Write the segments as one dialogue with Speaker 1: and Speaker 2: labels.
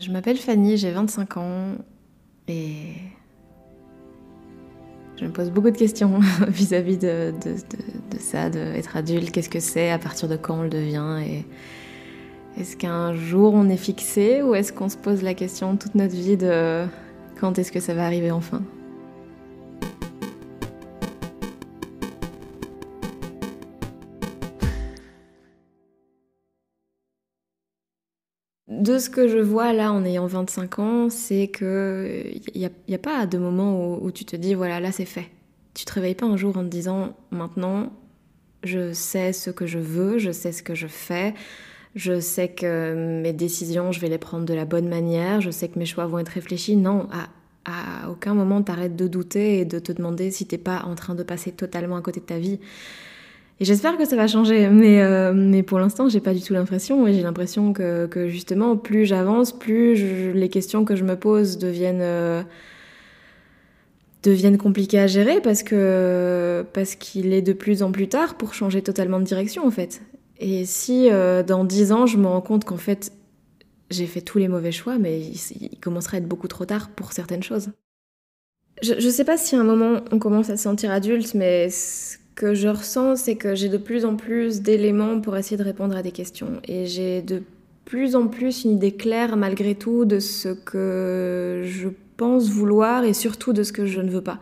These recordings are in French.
Speaker 1: Je m'appelle Fanny, j'ai 25 ans et je me pose beaucoup de questions vis-à-vis de, ça, d'être adulte, qu'est-ce que c'est, à partir de quand on le devient et est-ce qu'un jour on est fixé ou est-ce qu'on se pose la question toute notre vie de quand est-ce que ça va arriver enfin? De ce que je vois là en ayant 25 ans, c'est que il n'y a, pas de moment où, tu te dis voilà, là c'est fait. Tu te réveilles pas un jour en te disant maintenant je sais ce que je veux, je sais ce que je fais, je sais que mes décisions je vais les prendre de la bonne manière, je sais que mes choix vont être réfléchis. Non, à, à aucun moment t'arrêtes de douter et de te demander si t'es pas en train de passer totalement à côté de ta vie. Et j'espère que ça va changer, mais, euh, mais pour l'instant, j'ai pas du tout l'impression. Et j'ai l'impression que, que, justement, plus j'avance, plus les questions que je me pose deviennent, euh, deviennent compliquées à gérer parce parce qu'il est de plus en plus tard pour changer totalement de direction, en fait. Et si euh, dans dix ans, je me rends compte qu'en fait, j'ai fait tous les mauvais choix, mais il, il, commencerait à être beaucoup trop tard pour certaines choses. Je, je sais pas si à un moment on commence à se sentir adulte, mais que je ressens, c'est que j'ai de plus en plus d'éléments pour essayer de répondre à des questions. Et j'ai de plus en plus une idée claire, malgré tout, de ce que je pense vouloir et surtout de ce que je ne veux pas.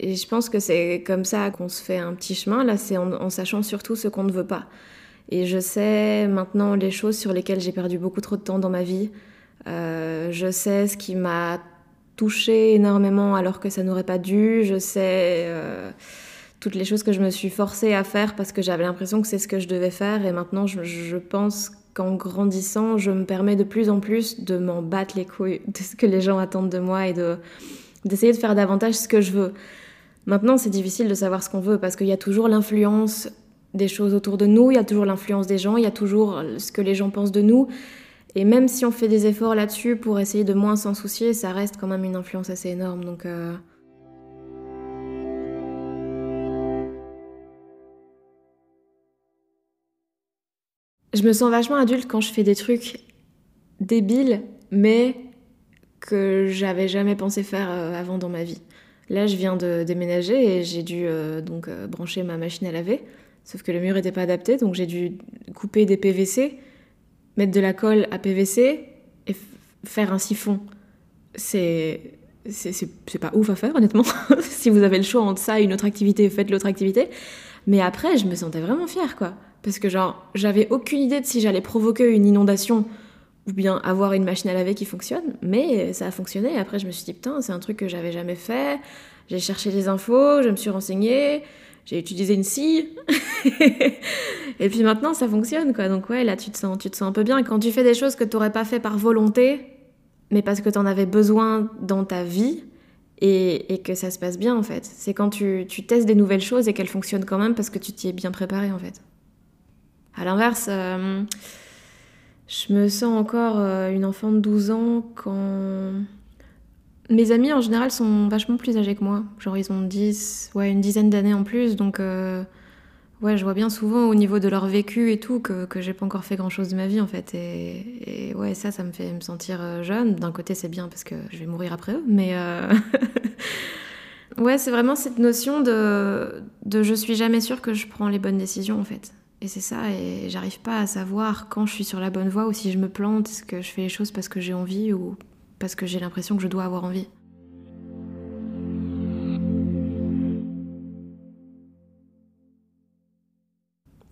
Speaker 1: Et je pense que c'est comme ça qu'on se fait un petit chemin. Là, c'est en, sachant surtout ce qu'on ne veut pas. Et je sais maintenant les choses sur lesquelles j'ai perdu beaucoup trop de temps dans ma vie. Euh, je sais ce qui m'a touché énormément alors que ça n'aurait pas dû. Je sais. Euh, toutes les choses que je me suis forcée à faire parce que j'avais l'impression que c'est ce que je devais faire. Et maintenant, je, pense qu'en grandissant, je me permets de plus en plus de m'en battre les couilles de ce que les gens attendent de moi et de d'essayer de faire davantage ce que je veux. Maintenant, c'est difficile de savoir ce qu'on veut parce qu'il y a toujours l'influence des choses autour de nous, il y a toujours l'influence des gens, il y a toujours ce que les gens pensent de nous. Et même si on fait des efforts là-dessus pour essayer de moins s'en soucier, ça reste quand même une influence assez énorme. Donc, euh, je me sens vachement adulte quand je fais des trucs débiles, mais que j'avais jamais pensé faire euh, avant dans ma vie. Là, je viens de déménager et j'ai dû euh, donc euh, brancher ma machine à laver, sauf que le mur n'était pas adapté, donc j'ai dû couper des PVC, mettre de la colle à PVC et faire un siphon. C'est c'est pas ouf à faire honnêtement. si vous avez le choix entre ça et une autre activité, faites l'autre activité. Mais après, je me sentais vraiment fière quoi. Parce que genre, j'avais aucune idée de si j'allais provoquer une inondation ou bien avoir une machine à laver qui fonctionne, mais ça a fonctionné. Après, je me suis dit, putain, c'est un truc que j'avais jamais fait. J'ai cherché des infos, je me suis renseignée, j'ai utilisé une scie. et puis maintenant, ça fonctionne, quoi. Donc ouais, là, tu te sens, tu te sens un peu bien. quand tu fais des choses que tu n'aurais pas fait par volonté, mais parce que tu en avais besoin dans ta vie, et, que ça se passe bien, en fait. C'est quand tu, tu testes des nouvelles choses et qu'elles fonctionnent quand même parce que tu t'y es bien préparé, en fait. À l'inverse, euh, je me sens encore euh, une enfant de 12 ans quand mes amis en général sont vachement plus âgés que moi. Genre ils ont 10, ouais, une dizaine d'années en plus, donc euh, ouais, je vois bien souvent au niveau de leur vécu et tout que, que j'ai pas encore fait grand chose de ma vie en fait. Et, ouais, ça, ça me fait me sentir jeune. D'un côté, c'est bien parce que je vais mourir après eux, mais ouais, c'est vraiment cette notion de, de je suis jamais sûre que je prends les bonnes décisions en fait. Et c'est ça, et j'arrive pas à savoir quand je suis sur la bonne voie ou si je me plante, est-ce que je fais les choses parce que j'ai envie ou parce que j'ai l'impression que je dois avoir envie.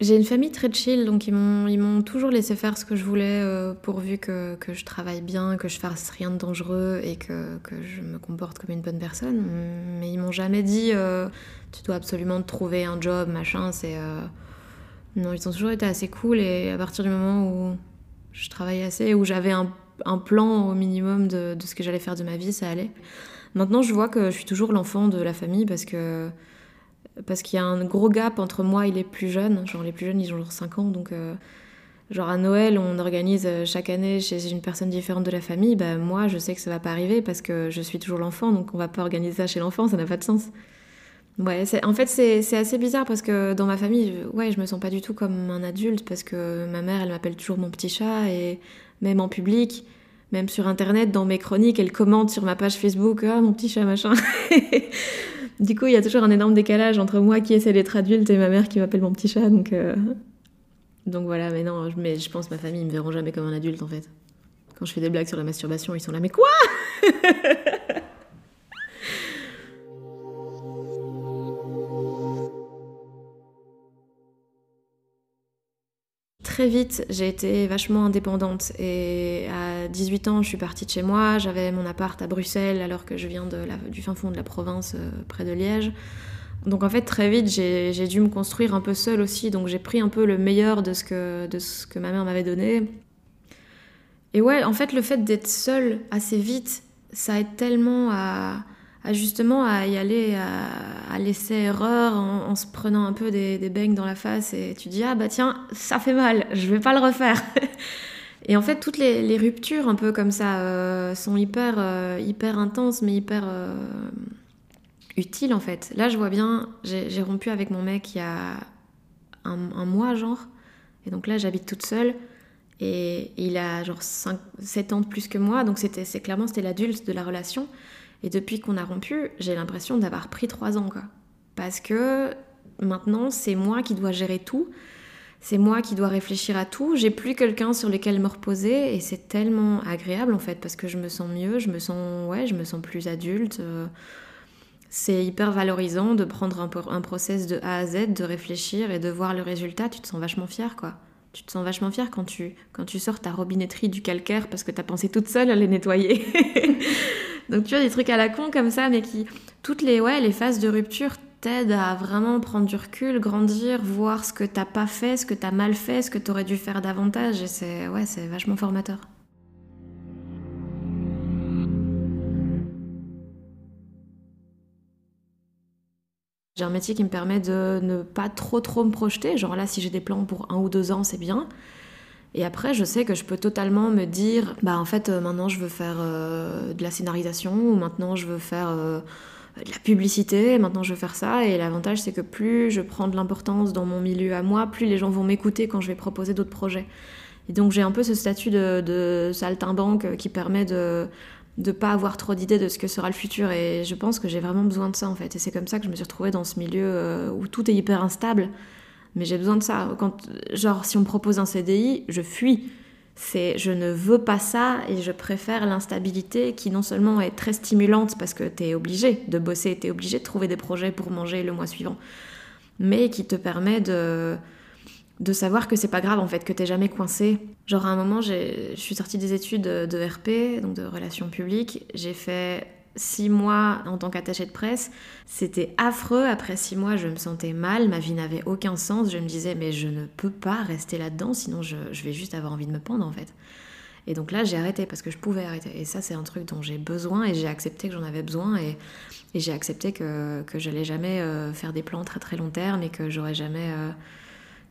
Speaker 1: J'ai une famille très chill, donc ils m'ont, toujours laissé faire ce que je voulais, euh, pourvu que, que, je travaille bien, que je fasse rien de dangereux et que, que, je me comporte comme une bonne personne. Mais ils m'ont jamais dit euh, tu dois absolument trouver un job, machin, c'est. Euh, non, ils ont toujours été assez cool et à partir du moment où je travaillais assez, où j'avais un, plan au minimum de, ce que j'allais faire de ma vie, ça allait. Maintenant, je vois que je suis toujours l'enfant de la famille parce que parce qu'il y a un gros gap entre moi et les plus jeunes. Genre les plus jeunes, ils ont genre 5 ans, donc euh, genre à Noël, on organise chaque année chez une personne différente de la famille. Bah moi, je sais que ça va pas arriver parce que je suis toujours l'enfant, donc on va pas organiser ça chez l'enfant, ça n'a pas de sens. Ouais, en fait, c'est assez bizarre parce que dans ma famille, ouais, je me sens pas du tout comme un adulte parce que ma mère, elle m'appelle toujours mon petit chat et même en public, Même sur internet, dans mes chroniques, elle commente sur ma page Facebook Ah, mon petit chat, machin. du coup, il y a toujours un énorme décalage entre moi qui essaie d'être adulte et ma mère qui m'appelle mon petit chat. Donc, euh, donc voilà, mais non, mais je pense que ma famille, ils me verront jamais comme un adulte en fait. Quand je fais des blagues sur la masturbation, ils sont là, mais quoi? Très vite, j'ai été vachement indépendante et à 18 ans, je suis partie de chez moi. J'avais mon appart à Bruxelles alors que je viens du fin fond de la province euh, près de Liège. Donc en fait, très vite, j'ai dû me construire un peu seule aussi. Donc j'ai pris un peu le meilleur de ce que, de ce que ma mère m'avait donné. Et ouais, en fait, le fait d'être seule assez vite, ça aide tellement à, justement à y aller, à, laisser erreur en, se prenant un peu des, des beignes dans la face et tu dis ah bah tiens ça fait mal, je vais pas le refaire. et en fait toutes les, ruptures un peu comme ça euh, sont hyper euh, hyper intenses mais hyper euh, utiles en fait. Là je vois bien, j'ai rompu avec mon mec il y a un, mois genre et donc là j'habite toute seule. Et il a genre 5, 7 ans de plus que moi, donc c'était, c'est clairement c'était l'adulte de la relation. Et depuis qu'on a rompu, j'ai l'impression d'avoir pris trois ans, quoi. Parce que maintenant, c'est moi qui dois gérer tout. C'est moi qui dois réfléchir à tout. J'ai plus quelqu'un sur lequel me reposer et c'est tellement agréable en fait parce que je me sens mieux, je me sens ouais, je me sens plus adulte. C'est hyper valorisant de prendre un, un process de A à Z, de réfléchir et de voir le résultat. Tu te sens vachement fier quoi. Tu te sens vachement fier quand tu, quand tu sors ta robinetterie du calcaire parce que tu as pensé toute seule à les nettoyer. Donc tu vois, des trucs à la con comme ça, mais qui, toutes les, ouais, les phases de rupture t'aident à vraiment prendre du recul, grandir, voir ce que t'as pas fait, ce que t'as mal fait, ce que t'aurais dû faire davantage. Et c'est, ouais, c'est vachement formateur. J'ai un métier qui me permet de ne pas trop trop me projeter. Genre là, si j'ai des plans pour un ou deux ans, c'est bien. Et après, je sais que je peux totalement me dire, bah en fait, euh, maintenant je veux faire euh, de la scénarisation, ou maintenant je veux faire euh, de la publicité, maintenant je veux faire ça. Et l'avantage, c'est que plus je prends de l'importance dans mon milieu à moi, plus les gens vont m'écouter quand je vais proposer d'autres projets. Et donc j'ai un peu ce statut de, de saltimbanque qui permet de de pas avoir trop d'idées de ce que sera le futur et je pense que j'ai vraiment besoin de ça en fait et c'est comme ça que je me suis retrouvée dans ce milieu où tout est hyper instable mais j'ai besoin de ça. Quand, genre, si on me propose un CDI, je fuis. C'est, je ne veux pas ça et je préfère l'instabilité qui non seulement est très stimulante parce que tu es obligé de bosser, tu es obligé de trouver des projets pour manger le mois suivant, mais qui te permet de, de savoir que c'est pas grave en fait, que t'es jamais coincé. Genre à un moment, je suis sortie des études de RP, donc de relations publiques, j'ai fait six mois en tant qu'attachée de presse, c'était affreux. Après six mois, je me sentais mal, ma vie n'avait aucun sens. Je me disais, mais je ne peux pas rester là-dedans, sinon je, vais juste avoir envie de me pendre en fait. Et donc là, j'ai arrêté parce que je pouvais arrêter. Et ça, c'est un truc dont j'ai besoin et j'ai accepté que j'en avais besoin et, j'ai accepté que, que j'allais jamais euh, faire des plans très très long terme et que j'aurais jamais. Euh,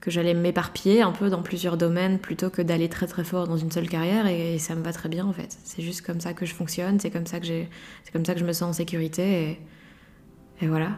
Speaker 1: que j'allais m'éparpiller un peu dans plusieurs domaines plutôt que d'aller très très fort dans une seule carrière et, ça me va très bien en fait. C'est juste comme ça que je fonctionne, c'est comme ça que comme ça que je me sens en sécurité et, et voilà.